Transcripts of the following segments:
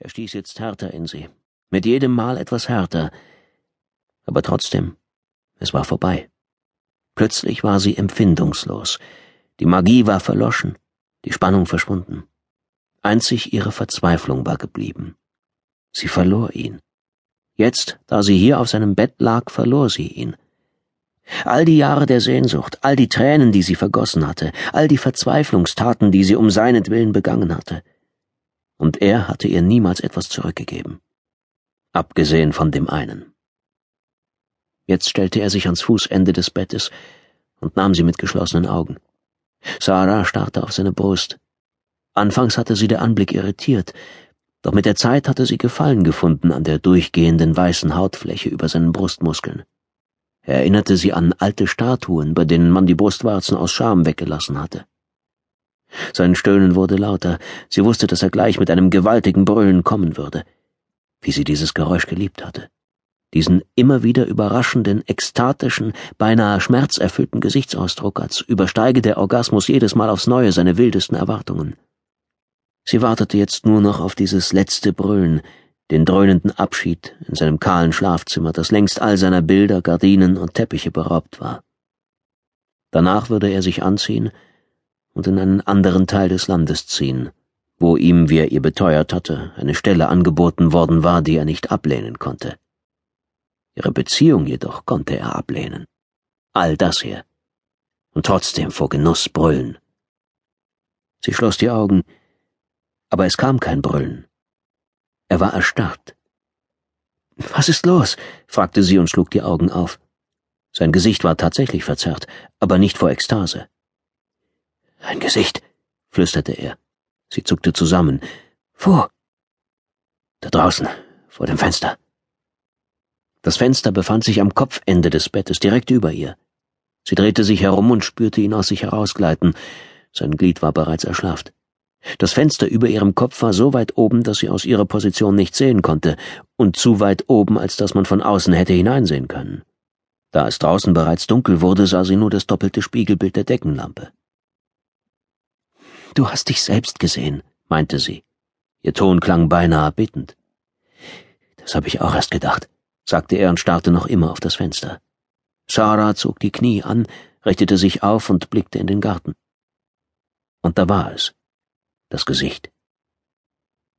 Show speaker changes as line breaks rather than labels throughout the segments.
Er stieß jetzt härter in sie, mit jedem Mal etwas härter. Aber trotzdem, es war vorbei. Plötzlich war sie empfindungslos. Die Magie war verloschen, die Spannung verschwunden. Einzig ihre Verzweiflung war geblieben. Sie verlor ihn. Jetzt, da sie hier auf seinem Bett lag, verlor sie ihn. All die Jahre der Sehnsucht, all die Tränen, die sie vergossen hatte, all die Verzweiflungstaten, die sie um seinetwillen begangen hatte. Und er hatte ihr niemals etwas zurückgegeben. Abgesehen von dem einen. Jetzt stellte er sich ans Fußende des Bettes und nahm sie mit geschlossenen Augen. Sarah starrte auf seine Brust. Anfangs hatte sie der Anblick irritiert, doch mit der Zeit hatte sie Gefallen gefunden an der durchgehenden weißen Hautfläche über seinen Brustmuskeln. Er erinnerte sie an alte Statuen, bei denen man die Brustwarzen aus Scham weggelassen hatte. Sein Stöhnen wurde lauter, sie wusste, dass er gleich mit einem gewaltigen Brüllen kommen würde. Wie sie dieses Geräusch geliebt hatte. Diesen immer wieder überraschenden, ekstatischen, beinahe schmerzerfüllten Gesichtsausdruck, als übersteige der Orgasmus jedes Mal aufs Neue seine wildesten Erwartungen. Sie wartete jetzt nur noch auf dieses letzte Brüllen, den dröhnenden Abschied in seinem kahlen Schlafzimmer, das längst all seiner Bilder, Gardinen und Teppiche beraubt war. Danach würde er sich anziehen und in einen anderen Teil des Landes ziehen, wo ihm, wie er ihr beteuert hatte, eine Stelle angeboten worden war, die er nicht ablehnen konnte. Ihre Beziehung jedoch konnte er ablehnen. All das hier. Und trotzdem vor Genuss brüllen. Sie schloss die Augen, aber es kam kein Brüllen. Er war erstarrt. Was ist los? fragte sie und schlug die Augen auf. Sein Gesicht war tatsächlich verzerrt, aber nicht vor Ekstase. Ein Gesicht, flüsterte er. Sie zuckte zusammen. Wo? Da draußen, vor dem Fenster. Das Fenster befand sich am Kopfende des Bettes, direkt über ihr. Sie drehte sich herum und spürte ihn aus sich herausgleiten. Sein Glied war bereits erschlafft. Das Fenster über ihrem Kopf war so weit oben, dass sie aus ihrer Position nichts sehen konnte, und zu weit oben, als dass man von außen hätte hineinsehen können. Da es draußen bereits dunkel wurde, sah sie nur das doppelte Spiegelbild der Deckenlampe. Du hast dich selbst gesehen, meinte sie. Ihr Ton klang beinahe bittend. Das habe ich auch erst gedacht, sagte er und starrte noch immer auf das Fenster. Sarah zog die Knie an, richtete sich auf und blickte in den Garten. Und da war es das Gesicht.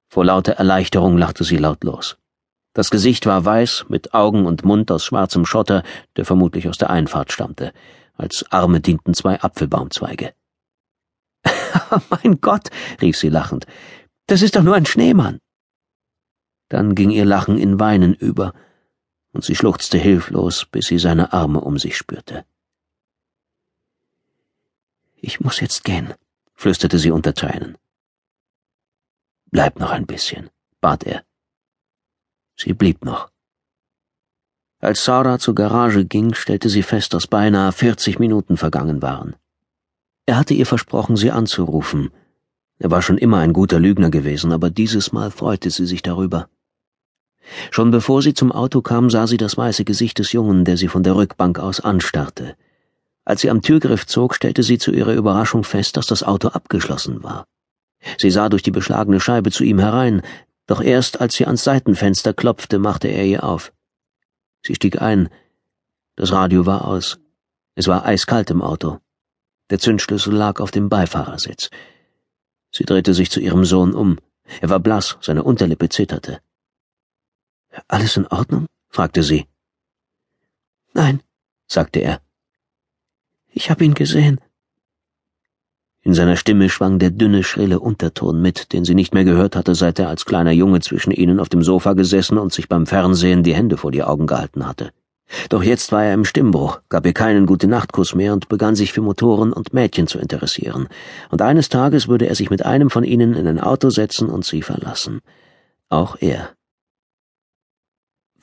Vor lauter Erleichterung lachte sie lautlos. Das Gesicht war weiß, mit Augen und Mund aus schwarzem Schotter, der vermutlich aus der Einfahrt stammte. Als Arme dienten zwei Apfelbaumzweige. mein Gott, rief sie lachend, das ist doch nur ein Schneemann. Dann ging ihr Lachen in Weinen über, und sie schluchzte hilflos, bis sie seine Arme um sich spürte. Ich muss jetzt gehen, flüsterte sie unter Tränen. Bleib noch ein bisschen, bat er. Sie blieb noch. Als Sarah zur Garage ging, stellte sie fest, dass beinahe 40 Minuten vergangen waren. Er hatte ihr versprochen, sie anzurufen. Er war schon immer ein guter Lügner gewesen, aber dieses Mal freute sie sich darüber. Schon bevor sie zum Auto kam, sah sie das weiße Gesicht des Jungen, der sie von der Rückbank aus anstarrte. Als sie am Türgriff zog, stellte sie zu ihrer Überraschung fest, dass das Auto abgeschlossen war. Sie sah durch die beschlagene Scheibe zu ihm herein, doch erst als sie ans Seitenfenster klopfte, machte er ihr auf. Sie stieg ein. Das Radio war aus. Es war eiskalt im Auto. Der Zündschlüssel lag auf dem Beifahrersitz. Sie drehte sich zu ihrem Sohn um. Er war blass, seine Unterlippe zitterte. Alles in Ordnung? fragte sie. Nein, sagte er. Ich hab ihn gesehen. In seiner Stimme schwang der dünne, schrille Unterton mit, den sie nicht mehr gehört hatte, seit er als kleiner Junge zwischen ihnen auf dem Sofa gesessen und sich beim Fernsehen die Hände vor die Augen gehalten hatte. Doch jetzt war er im Stimmbruch, gab ihr keinen Gute-Nacht-Kuss mehr und begann sich für Motoren und Mädchen zu interessieren. Und eines Tages würde er sich mit einem von ihnen in ein Auto setzen und sie verlassen. Auch er.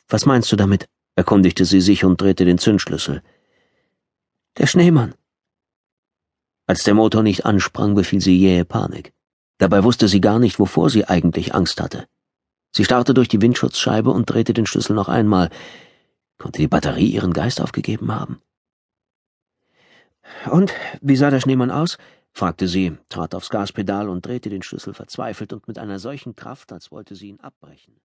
Was meinst du damit? erkundigte sie sich und drehte den Zündschlüssel. Der Schneemann, als der Motor nicht ansprang, befiel sie jähe Panik. Dabei wusste sie gar nicht, wovor sie eigentlich Angst hatte. Sie starrte durch die Windschutzscheibe und drehte den Schlüssel noch einmal. Konnte die Batterie ihren Geist aufgegeben haben? Und, wie sah der Schneemann aus? fragte sie, trat aufs Gaspedal und drehte den Schlüssel verzweifelt und mit einer solchen Kraft, als wollte sie ihn abbrechen.